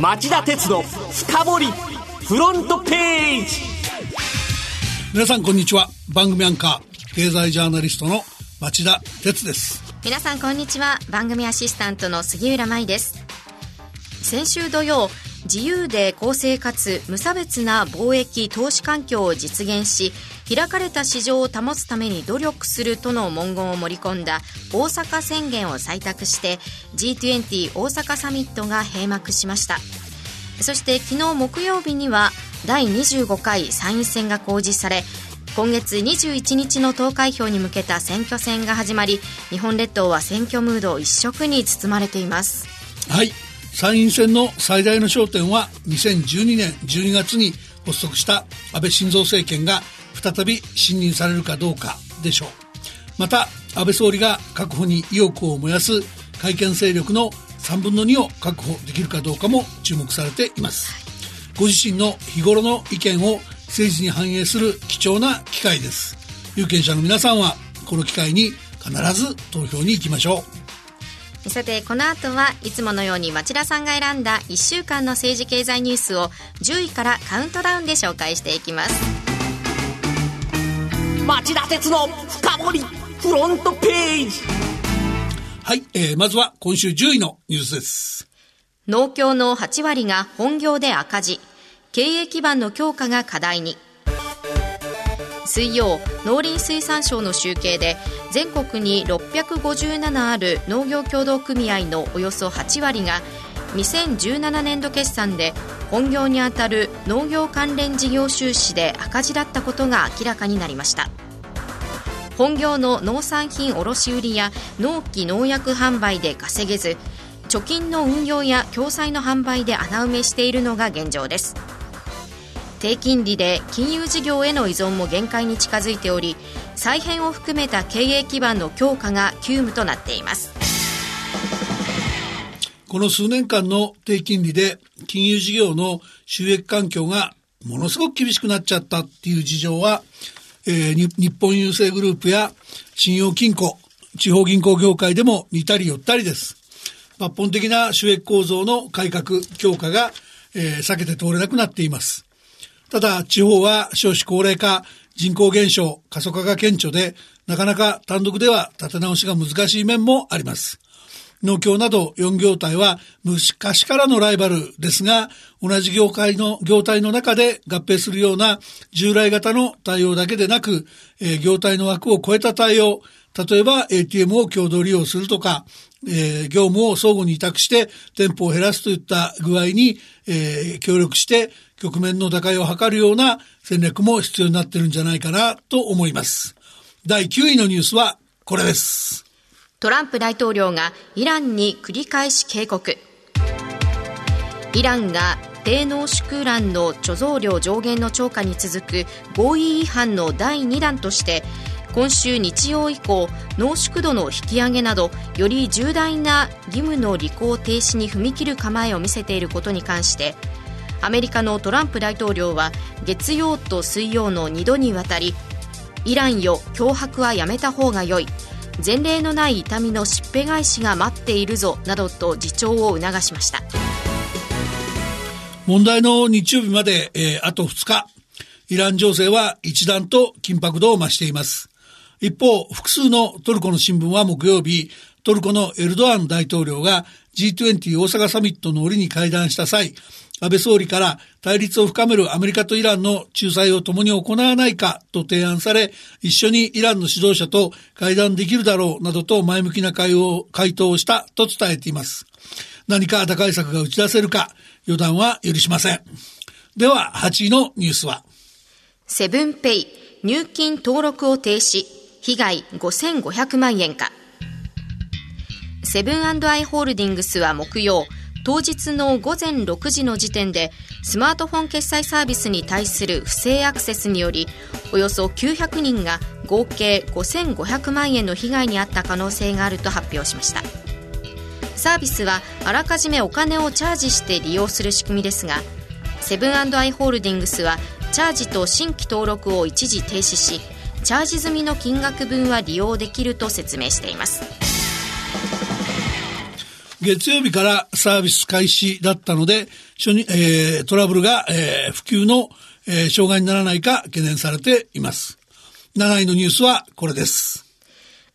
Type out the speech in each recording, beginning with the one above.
町田鉄の深掘りフロントページ。皆さんこんにちは。番組アンカー経済ジャーナリストの町田鉄です。皆さんこんにちは。番組アシスタントの杉浦舞です。先週土曜自由で公正かつ無差別な貿易投資環境を実現し開かれた市場を保つために努力するとの文言を盛り込んだ大阪宣言を採択して G20 大阪サミットが閉幕しました。そして昨日木曜日には第25回参院選が公示され今月21日の投開票に向けた選挙戦が始まり日本列島は選挙ムード一色に包まれています。はい。参院選の最大の焦点は2012年12月に発足した安倍晋三政権が再び信任されるかどうかでしょう。また安倍総理が確保に意欲を燃やす改憲勢力の3分の2を確保できるかどうかも注目されています。ご自身の日頃の意見を政治に反映する貴重な機会です。有権者の皆さんはこの機会に必ず投票に行きましょう。さてこの後はいつものように町田さんが選んだ1週間の政治経済ニュースを10位からカウントダウンで紹介していきます。町田鉄の深掘りフロントページ。はい、えー、まずは今週10位のニュースです。農協の8割が本業で赤字。経営基盤の強化が課題に水曜農林水産省の集計で全国に657ある農業協同組合のおよそ8割が2017年度決算で本業にあたる農業関連事業収支で赤字だったことが明らかになりました。本業の農産品卸売や農機農薬販売で稼げず貯金の運用や共済の販売で穴埋めしているのが現状です。低金利で金融事業への依存も限界に近づいており再編を含めた経営基盤の強化が急務となっていますこの数年間の低金利で金融事業の収益環境がものすごく厳しくなっちゃったっていう事情は、えー、日本郵政グループや信用金庫、地方銀行業界でも似たり寄ったりです。抜本的な収益構造の改革、強化が、えー、避けて通れなくなっています。ただ、地方は少子高齢化、人口減少、過疎化が顕著で、なかなか単独では立て直しが難しい面もあります。農協など4業態は昔からのライバルですが、同じ業界の、業態の中で合併するような従来型の対応だけでなく、えー、業態の枠を超えた対応、例えば ATM を共同利用するとか、えー、業務を相互に委託して店舗を減らすといった具合に、えー、協力して局面の打開を図るような戦略も必要になってるんじゃないかなと思います。第9位のニュースはこれです。トランプ大統領がイランに繰り返し警告。イランが低濃縮ウランの貯蔵量上限の超過に続く合意違反の第2弾として今週日曜以降濃縮度の引き上げなどより重大な義務の履行停止に踏み切る構えを見せていることに関してアメリカのトランプ大統領は月曜と水曜の2度にわたりイランよ脅迫はやめた方が良い。前例のない痛みのしっぺ返しが待っているぞなどと自重を促しました。問題の日曜日まで、えー、あと2日。イラン情勢は一段と緊迫度を増しています。一方、複数のトルコの新聞は木曜日、トルコのエルドアン大統領が G20 大阪サミットの折に会談した際、安倍総理から対立を深めるアメリカとイランの仲裁を共に行わないかと提案され、一緒にイランの指導者と会談できるだろうなどと前向きな会を回答をしたと伝えています。何か打開策が打ち出せるか、予断は許しません。では、8位のニュースは。セブンペイ、入金登録を停止。被害5500万円かセブンアイ・ホールディングスは木曜当日の午前6時の時点でスマートフォン決済サービスに対する不正アクセスによりおよそ900人が合計5500万円の被害に遭った可能性があると発表しました。サービスはあらかじめお金をチャージして利用する仕組みですがセブンアイ・ホールディングスはチャージと新規登録を一時停止しチャージ済みの金額分は利用できると説明しています。月曜日からサービス開始だったので、初にえー、トラブルが、えー、普及の、えー、障害にならないか懸念されています。7位のニュースはこれです。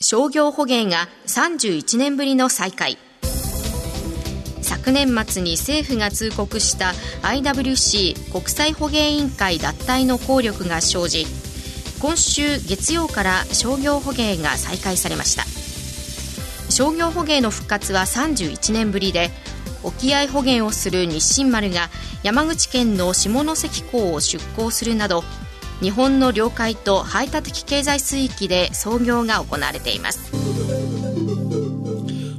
商業捕鯨が31年ぶりの再開。昨年末に政府が通告した IWC 国際捕鯨委員会脱退の効力が生じ今週月曜から商業捕鯨が再開されました商業捕鯨の復活は31年ぶりで沖合捕鯨をする日清丸が山口県の下関港を出港するなど日本の領海と排他的経済水域で操業が行われています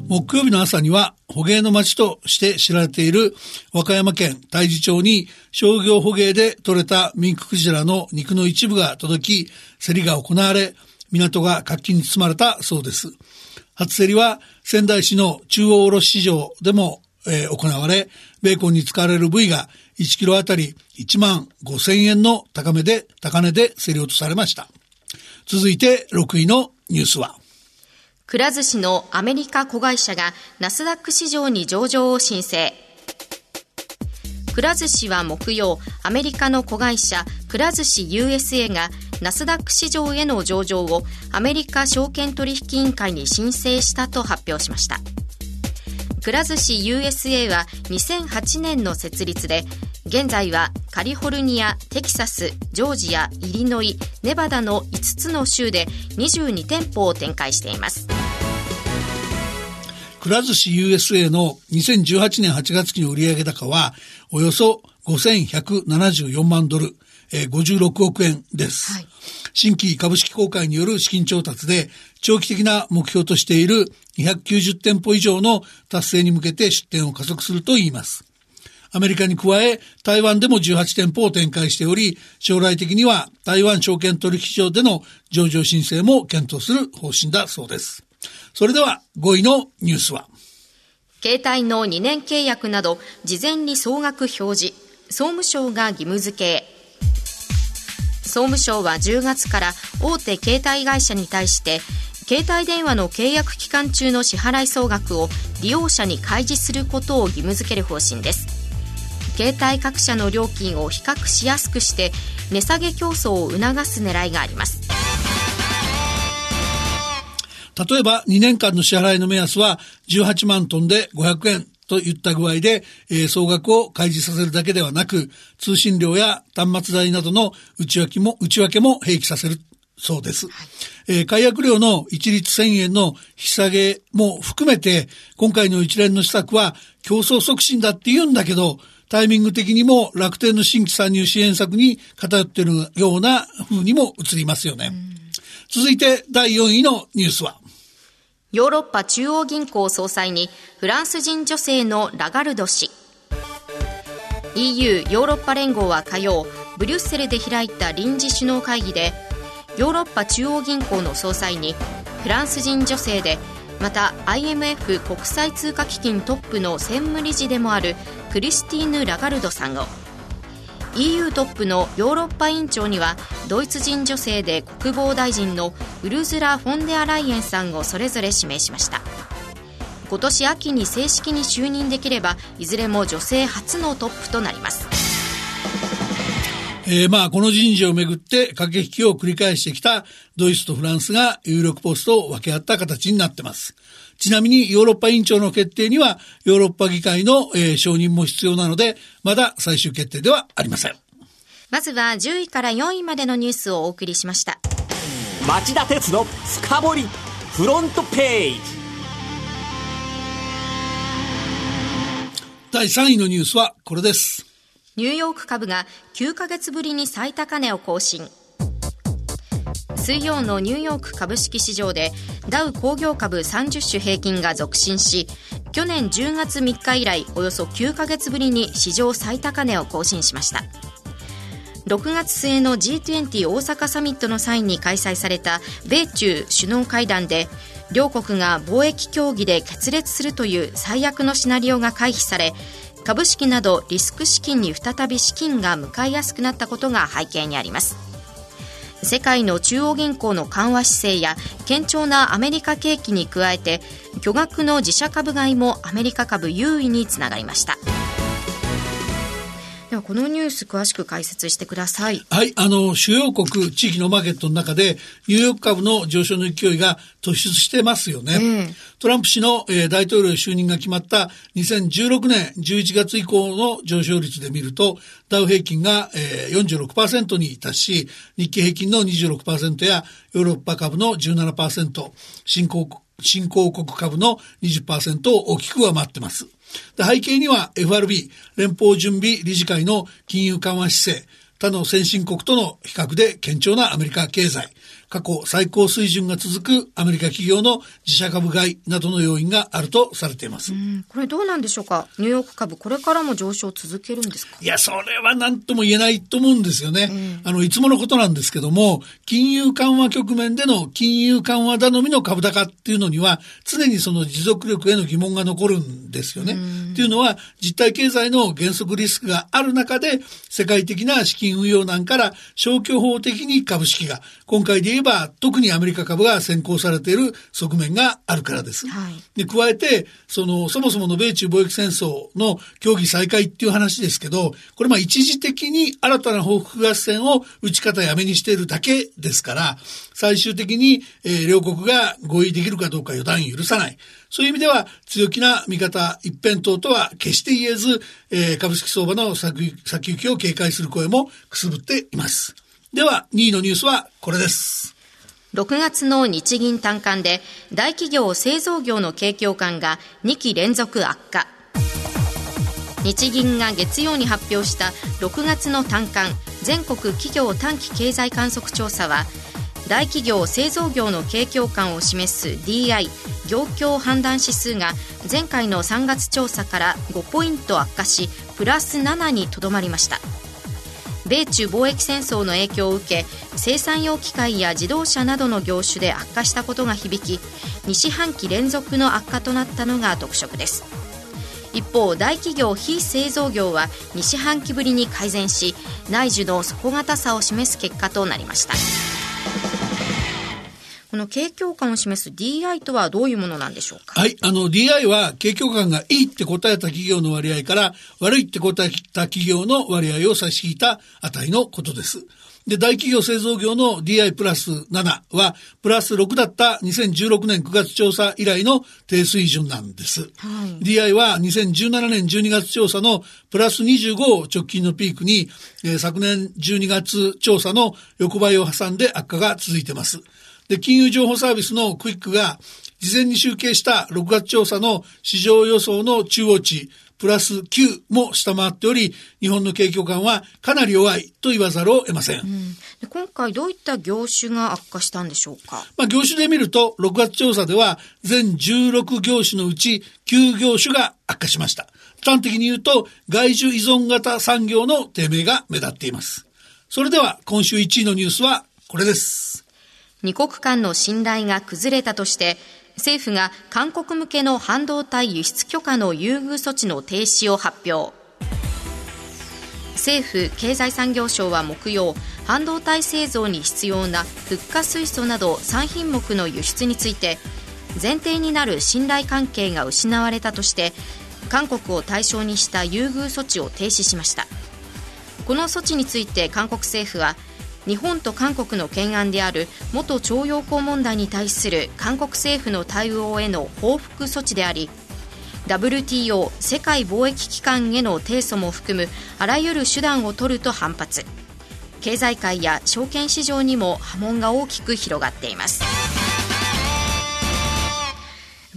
木曜日の朝には捕鯨の町として知られている和歌山県太地町に商業捕鯨で取れたミンククジラの肉の一部が届き、競りが行われ、港が活気に包まれたそうです。初競りは仙台市の中央卸市場でも、えー、行われ、ベーコンに使われる部位が1キロあたり1万5千円の高めで、高値で競り落とされました。続いて6位のニュースは、くら寿司のアメリカ子会社がナスダック市場に上場を申請。くら寿司は木曜、アメリカの子会社くら寿司 USA がナスダック市場への上場をアメリカ証券取引委員会に申請したと発表しました。くら寿司 USA は2008年の設立で現在はカリフォルニア、テキサス、ジョージア、イリノイ、ネバダの5つの州で22店舗を展開しています。くら寿司 USA の2018年8月期の売上高はおよそ5174万ドル、えー、56億円です。はい、新規株式公開による資金調達で長期的な目標としている290店舗以上の達成に向けて出店を加速するといいます。アメリカに加え、台湾でも18店舗を展開しており、将来的には台湾証券取引所での上場申請も検討する方針だそうです。それでは5位のニュースは？携帯の2年契約など事前に総額表示総務省が義務付け。総務省は10月から大手携帯会社に対して携帯電話の契約期間中の支払い総額を利用者に開示することを義務付ける方針です。携帯各社の料金を比較しやすくして値下げ競争を促す狙いがあります。例えば2年間の支払いの目安は18万トンで500円といった具合で、えー、総額を開示させるだけではなく、通信料や端末代などの内訳も、内訳も併記させるそうです。はい、えー、解約料の一律1000円の引き下げも含めて、今回の一連の施策は競争促進だって言うんだけど、タイミング的にも楽天の新規参入支援策に偏っているような風にも映りますよね。続いて第4位のニュースはヨーロッパ中央銀行総裁にフランス人女性のラガルド氏。EU ヨーロッパ連合は火曜ブリュッセルで開いた臨時首脳会議でヨーロッパ中央銀行の総裁にフランス人女性でまた IMF 国際通貨基金トップの専務理事でもあるクリスティーヌ・ラガルドさんを。EU トップのヨーロッパ委員長にはドイツ人女性で国防大臣のウルズラ・フォンデアライエンさんをそれぞれ指名しました。今年秋に正式に就任できればいずれも女性初のトップとなります。えー、まあ、この人事をめぐって駆け引きを繰り返してきたドイツとフランスが有力ポストを分け合った形になってます。ちなみにヨーロッパ委員長の決定にはヨーロッパ議会の、えー、承認も必要なので、まだ最終決定ではありません。まずは10位から4位までのニュースをお送りしました。町田鉄の深掘りフロントページ。第3位のニュースはこれです。ニューヨーク株が9ヶ月ぶりに最高値を更新。水曜のニューヨーク株式市場でダウ工業株30種平均が続伸し去年10月3日以来およそ9ヶ月ぶりに史上最高値を更新しました6月末の G20 大阪サミットの際に開催された米中首脳会談で両国が貿易協議で決裂するという最悪のシナリオが回避され株式などリスク資金に再び資金が向かいやすくなったことが背景にあります。世界の中央銀行の緩和姿勢や堅調なアメリカ景気に加えて巨額の自社株買いもアメリカ株優位につながりました。ではこのニュース詳しく解説してください。はい、あの、主要国、地域のマーケットの中で、ニューヨーク株の上昇の勢いが突出してますよね。えー、トランプ氏の、えー、大統領就任が決まった2016年11月以降の上昇率で見ると、ダウ平均が、えー、46%に達し、日経平均の26%やヨーロッパ株の17%、新興新興国株の20%を大きく上回ってます。で背景には FRB 連邦準備理事会の金融緩和姿勢。他の先進国との比較で堅調なアメリカ経済過去最高水準が続くアメリカ企業の自社株買いなどの要因があるとされています。これどうなんでしょうか？ニューヨーク株これからも上昇続けるんですか？いや、それは何とも言えないと思うんですよね。あの、いつものことなんですけども、金融緩和局面での金融緩和頼みの株高っていうのには、常にその持続力への疑問が残るんですよね。っていうのは、実体経済の減速リスクがある中で、世界的な資金運用難から消去法的に株式が、今回で言えば特にアメリカ株が先行されている側面があるからです。はい、で加えてそのそもそもの米中貿易戦争の協議再開っていう話ですけどこれまあ一時的に新たな報復合戦を打ち方やめにしているだけですから最終的に、えー、両国が合意できるかどうか予断許さない。そういう意味では強気な見方一辺倒とは決して言えず、えー、株式相場の先行きを警戒する声もくすぶっています。では、2位のニュースはこれです。6月の日銀短観で大企業製造業の景況感が2期連続悪化。日銀が月曜に発表した6月の短観全国企業短期経済観測調査は大企業製造業の景況感を示す DI 業況判断指数が前回の3月調査から5ポイント悪化しプラス7にとどまりました。米中貿易戦争の影響を受け生産用機械や自動車などの業種で悪化したことが響き2四半期連続の悪化となったのが特色です。一方大企業非製造業は2四半期ぶりに改善し内需の底堅さを示す結果となりました。この景況感を示す DI とはどういうものなんでしょうか？はい。あの DI は景況感がいいって答えた企業の割合から悪いって答えた企業の割合を差し引いた値のことです。で、大企業製造業の DI プラス7は、プラス6だった2016年9月調査以来の低水準なんです。はい、DI は2017年12月調査のプラス25を直近のピークに、えー、昨年12月調査の横ばいを挟んで悪化が続いてます。で、金融情報サービスのクイックが事前に集計した6月調査の市場予想の中央値、プラス9も下回っており、日本の景況感はかなり弱いと言わざるを得ません。うん、今回どういった業種が悪化したんでしょうか？まあ業種で見ると、6月調査では全16業種のうち9業種が悪化しました。端的に言うと、外需依存型産業の低迷が目立っています。それでは今週1位のニュースはこれです。二国間の信頼が崩れたとして政府が韓国向けの半導体輸出許可の優遇措置の停止を発表。政府経済産業省は木曜半導体製造に必要なフッ化水素など3品目の輸出について前提になる信頼関係が失われたとして韓国を対象にした優遇措置を停止しました。この措置について韓国政府は日本と韓国の懸案である元徴用工問題に対する韓国政府の対応への報復措置であり WTO 世界貿易機関への提訴も含むあらゆる手段を取ると反発。経済界や証券市場にも波紋が大きく広がっています。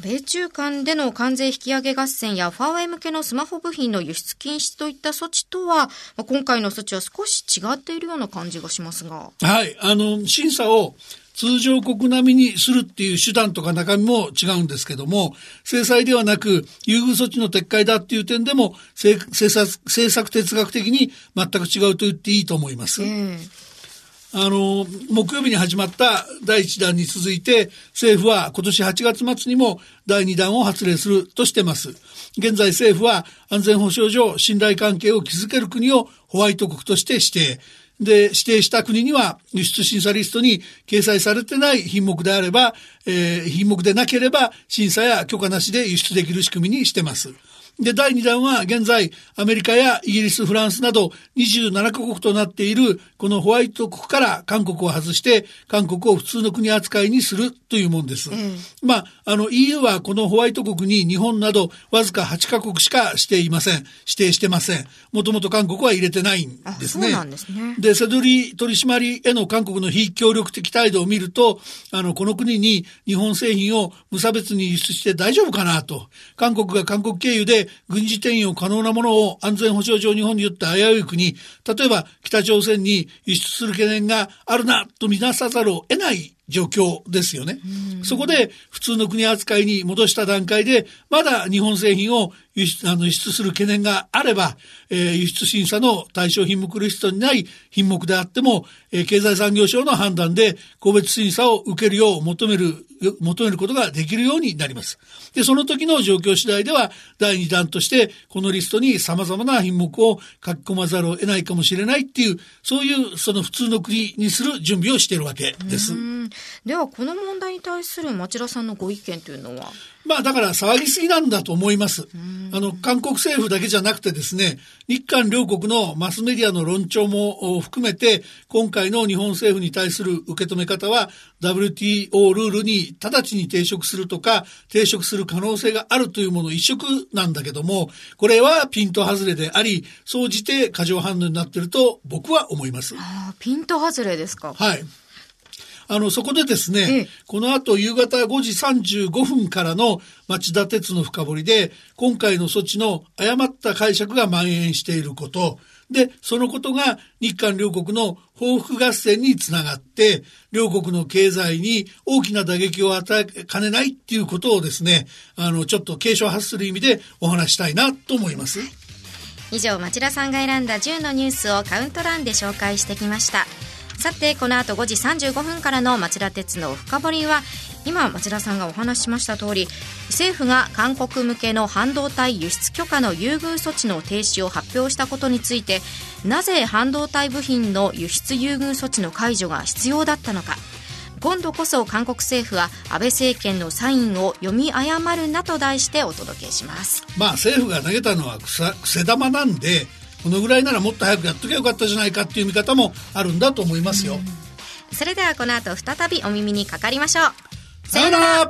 米中間での関税引き上げ合戦やファーウェイ向けのスマホ部品の輸出禁止といった措置とは、今回の措置は少し違っているような感じがしますが。はい。あの、審査を通常国並みにするっていう手段とか中身も違うんですけども、制裁ではなく優遇措置の撤回だっていう点でも政策政策哲学的に全く違うと言っていいと思います。うんあの、木曜日に始まった第1弾に続いて、政府は今年8月末にも第2弾を発令するとしてます。現在政府は安全保障上信頼関係を築ける国をホワイト国として指定。で、指定した国には輸出審査リストに掲載されてない品目であれば、えー、品目でなければ審査や許可なしで輸出できる仕組みにしてます。で、第2弾は現在、アメリカやイギリス、フランスなど27カ国となっている、このホワイト国から韓国を外して、韓国を普通の国扱いにするというもんです。うん、まあ、あの EU はこのホワイト国に日本などわずか8カ国しかしていません。指定してません。もともと韓国は入れてないんですね。そうなんですね。で、セドリ取締への韓国の非協力的態度を見ると、あの、この国に日本製品を無差別に輸出して大丈夫かなと。韓国が韓国経由で軍事転用可能なものを安全保障上日本によって危うい国、例えば北朝鮮に輸出する懸念があるなと見なさざるを得ない状況ですよね。そこで普通の国扱いに戻した段階で、まだ日本製品を輸出あの輸出する懸念があれば、えー、輸出審査の対象品目リストにない品目であっても、えー、経済産業省の判断で個別審査を受けるよう求める、求めることができるようになります。で、その時の状況次第では、第2弾として、このリストに様々な品目を書き込まざるを得ないかもしれないっていう、そういうその普通の国にする準備をしているわけです。では、この問題に対する町田さんのご意見というのは？まあだから騒ぎすぎなんだと思います。あの、韓国政府だけじゃなくてですね、日韓両国のマスメディアの論調も含めて、今回の日本政府に対する受け止め方は、WTO ルールに直ちに抵触するとか、抵触する可能性があるというもの一色なんだけども、これはピント外れであり、総じて過剰反応になっていると僕は思います。あピント外れですか？はい。あの、そこでですね、ええ、この後夕方5時35分からの町田鉄の深掘りで、今回の措置の誤った解釈が蔓延していること、で、そのことが日韓両国の報復合戦につながって、両国の経済に大きな打撃を与えかねないっていうことをですね、あの、ちょっと警鐘を発する意味でお話したいなと思います。以上、町田さんが選んだ10のニュースをカウントダウンで紹介してきました。さてこの後5時35分からの町田鉄の深掘りは今町田さんがお話ししました通り政府が韓国向けの半導体輸出許可の優遇措置の停止を発表したことについてなぜ半導体部品の輸出優遇措置の解除が必要だったのか。今度こそ韓国政府は安倍政権のサインを読み誤るなと題してお届けします。まあ政府が投げたのは癖玉なんでこのぐらいならもっと早くやっときゃよかったじゃないかっていう見方もあるんだと思いますよ。それではこの後再びお耳にかかりましょう。さよなら